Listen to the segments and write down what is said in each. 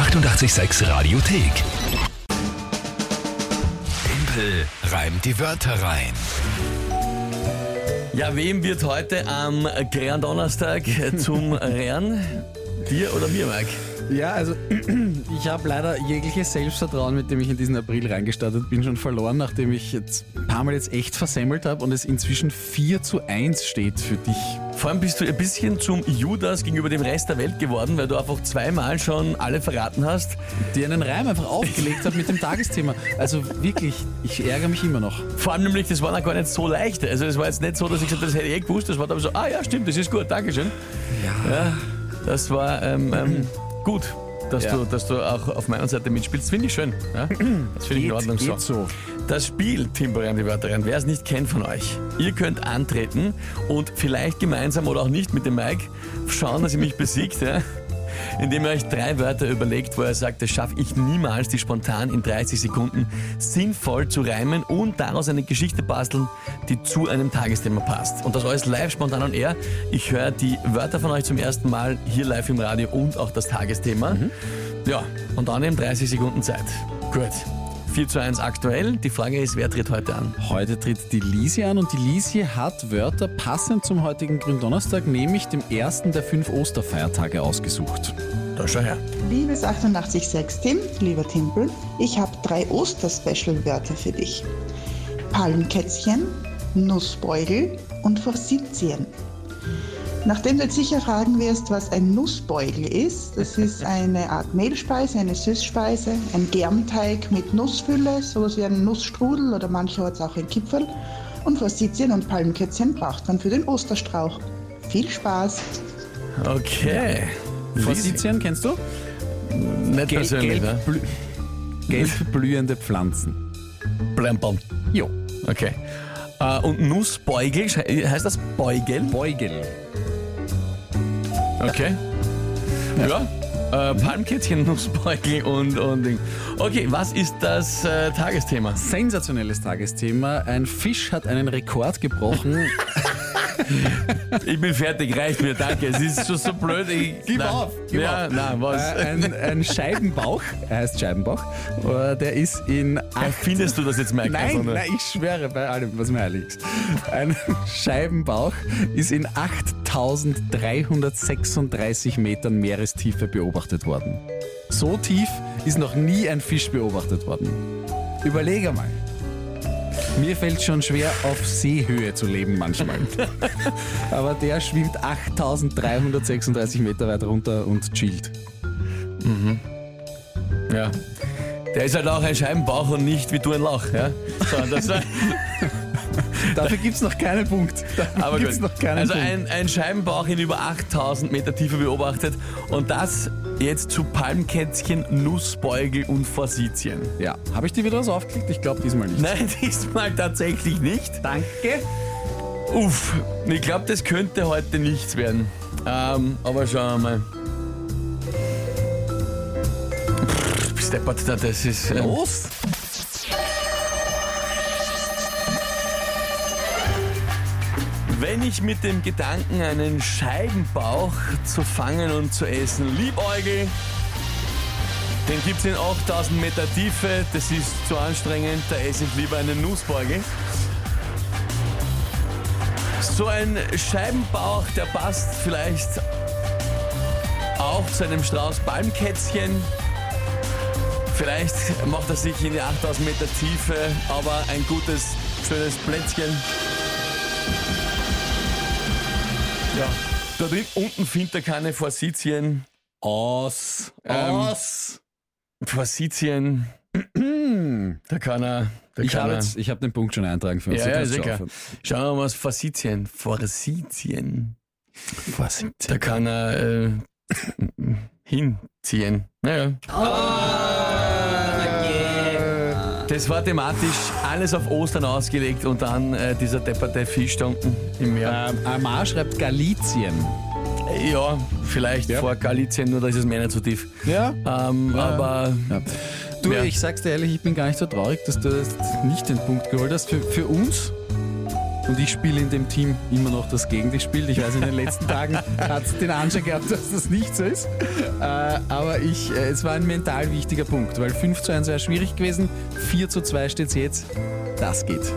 886 Radiothek. Tempel reimt die Wörter rein. Ja, wem wird heute am Grand Donnerstag zum Rehren? Dir oder mir, Mike? Ja, also ich habe leider jegliches Selbstvertrauen, mit dem ich in diesen April reingestartet bin, schon verloren, nachdem ich jetzt ein paar Mal jetzt echt versemmelt habe und es inzwischen 4 zu 1 steht für dich. Vor allem bist du ein bisschen zum Judas gegenüber dem Rest der Welt geworden, weil du einfach zweimal schon alle verraten hast. Die einen Reim einfach aufgelegt hat mit dem Tagesthema. Also wirklich, ich ärgere mich immer noch. Vor allem nämlich, das war noch gar nicht so leicht. Also es war jetzt nicht so, dass ich gesagt habe, das hätte ich eh gewusst. Das war dann so, ah ja, stimmt, das ist gut, Dankeschön. Ja. Ja, das war ähm, ähm, gut, dass, Ja. du, dass du auch auf meiner Seite mitspielst. Finde ich schön. Ja? Das finde ich in Ordnung so. so. Das Spiel Timber die Wörter rein, wer es nicht kennt von euch, ihr könnt antreten und vielleicht gemeinsam oder auch nicht mit dem Mike schauen, dass ihr mich besiegt, ja? Indem ihr euch drei Wörter überlegt, wo er sagt, das schaffe ich niemals, die spontan in 30 Sekunden sinnvoll zu reimen und daraus eine Geschichte basteln, die zu einem Tagesthema passt. Und das alles live, spontan und er. Ich höre die Wörter von euch zum ersten Mal hier live im Radio und auch das Tagesthema. Ja, und dann eben 30 Sekunden Zeit. Gut. 4 zu 1 aktuell. Die Frage ist, wer tritt heute an? Heute tritt die Lisie an und die Lisie hat Wörter passend zum heutigen Gründonnerstag, nämlich dem ersten der fünf Osterfeiertage ausgesucht. Da schau her. Liebes 886 Tim, lieber Timpel, ich habe drei Oster-Special-Wörter für dich. Palmkätzchen, Nussbeugel und Forsythien. Nachdem du jetzt sicher fragen wirst, was ein Nussbeugel ist, das ist eine Art Mehlspeise, eine Süßspeise, ein Germteig mit Nussfülle, sowas wie ein Nussstrudel oder mancherorts auch ein Kipferl. Und Forsythien und Palmkätzchen braucht man für den Osterstrauch. Viel Spaß! Okay. Forsythien kennst du? Nicht Gelb, persönlich, ne? gelb, blü gelb blühende Pflanzen. Blempern. Jo. Okay. Äh, und Nussbeugel, heißt das Beugel? Beugel. Okay. Ja. Äh, Palmkätzchen, Nussbeugel und, und Ding. Okay, was ist das äh, Tagesthema? Sensationelles Tagesthema. Ein Fisch hat einen Rekord gebrochen. Ich bin fertig, reicht mir, danke. Es ist schon so blöd. Ich, Gib nein. auf, gib ja, auf. nein, was? Äh, ein, ein Scheibenbauch, er heißt Scheibenbauch, äh, der ist in acht... Erfindest du das jetzt, Mike? Einfach Nein, nur? nein, ich schwöre bei allem, was mir heilig ist. Ein Scheibenbauch ist in 8336 Metern Meerestiefe beobachtet worden. So tief ist noch nie ein Fisch beobachtet worden. Überleg einmal. Mir fällt schon schwer, auf Seehöhe zu leben manchmal. Aber der schwimmt 8336 Meter weit runter und chillt. Ja. Der ist halt auch ein Scheibenbauch und nicht wie du ein Lauch. Ja? So, das war, Dafür gibt es noch keinen Punkt. Dafür aber gibt's gut. noch keinen also Punkt. ein, ein Scheibenbauch in über 8000 Meter Tiefe beobachtet und das jetzt zu Palmkätzchen, Nussbeugel und Forsythien. Ja, habe ich dir wieder was aufgeklickt? Ich glaube diesmal nicht. Nein, diesmal tatsächlich nicht. Danke. Uff, ich glaube, das könnte heute nichts werden. Ähm, aber schauen wir mal. Pff, da, das ist. Ähm, Los! Wenn ich mit dem Gedanken, einen Scheibenbauch zu fangen und zu essen liebäugel, den gibt's in 8000 Meter Tiefe, das ist zu anstrengend, da esse ich lieber einen Nussbeugel. So ein Scheibenbauch, der passt vielleicht auch zu einem Strauß Palmkätzchen. Vielleicht macht er sich in die 8000 Meter Tiefe, aber ein gutes, schönes Plätzchen. Ja. Da drin unten findet er keine Forsythien. Aus. Ähm, Aus. Forsythien. da kann er. Da Ich kann habe er. habe den Punkt schon eintragen für uns. ja, ja, sicher. aufhören. Schauen wir mal, was Forsythien. Forsythien. Forsythien. Da kann er äh, hinziehen. Naja. Das war thematisch alles auf Ostern ausgelegt und dann äh, dieser depperte Fisch da unten im Meer. Ähm, Amar schreibt Galizien. Ja, vielleicht Ja. vor Galizien, nur da ist es mir nicht so tief. Ja. Ähm, Ja. Aber ja. Du, ich sag's dir ehrlich, ich bin gar nicht so traurig, dass du jetzt nicht den Punkt geholt hast. Für, für uns Und ich spiele in dem Team immer noch das Gegenspiel. Ich weiß, in den letzten Tagen hat es den Anschein gehabt, dass das nicht so ist. Äh, aber ich, äh, es war ein mental wichtiger Punkt, weil 5 zu 1 wäre schwierig gewesen. 4 zu 2 steht es jetzt. Das geht.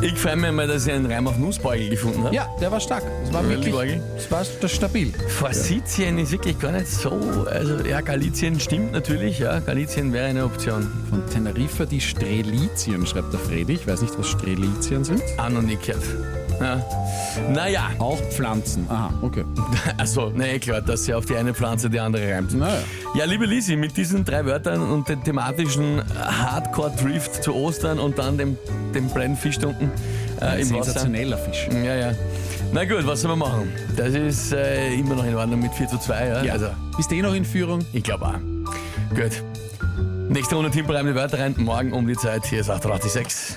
Ich freue mich mal, dass ich einen Reim auf Nussbeugel gefunden habe. Ja, der war stark. Es war wirklich es war das stabil. Forsitien ist wirklich gar nicht so. Also, ja, Galizien stimmt natürlich. Ja, Galizien wäre eine Option. Von Teneriffa die Strelizien, schreibt der Fredi. Ich weiß nicht, was Strelizien sind. Auch noch nicht gehört. Ja. Naja, Auch Pflanzen. Aha, okay. also, na eh klar, dass sie auf die eine Pflanze die andere reimt. Naja. Ja, liebe Lisi, mit diesen drei Wörtern und dem thematischen Hardcore-Drift zu Ostern und dann dem, dem Brennfischtunken äh, im Wasser. Sensationeller Fisch. Ja, ja. Na gut, was soll man machen? Das ist äh, immer noch in Ordnung mit 4 zu 2. Ja? Ja. Also, Bist eh noch in Führung? ich glaube auch. Gut. Nächste Runde Timpelreim die Wörter rein. Morgen um die Zeit. Hier ist 886.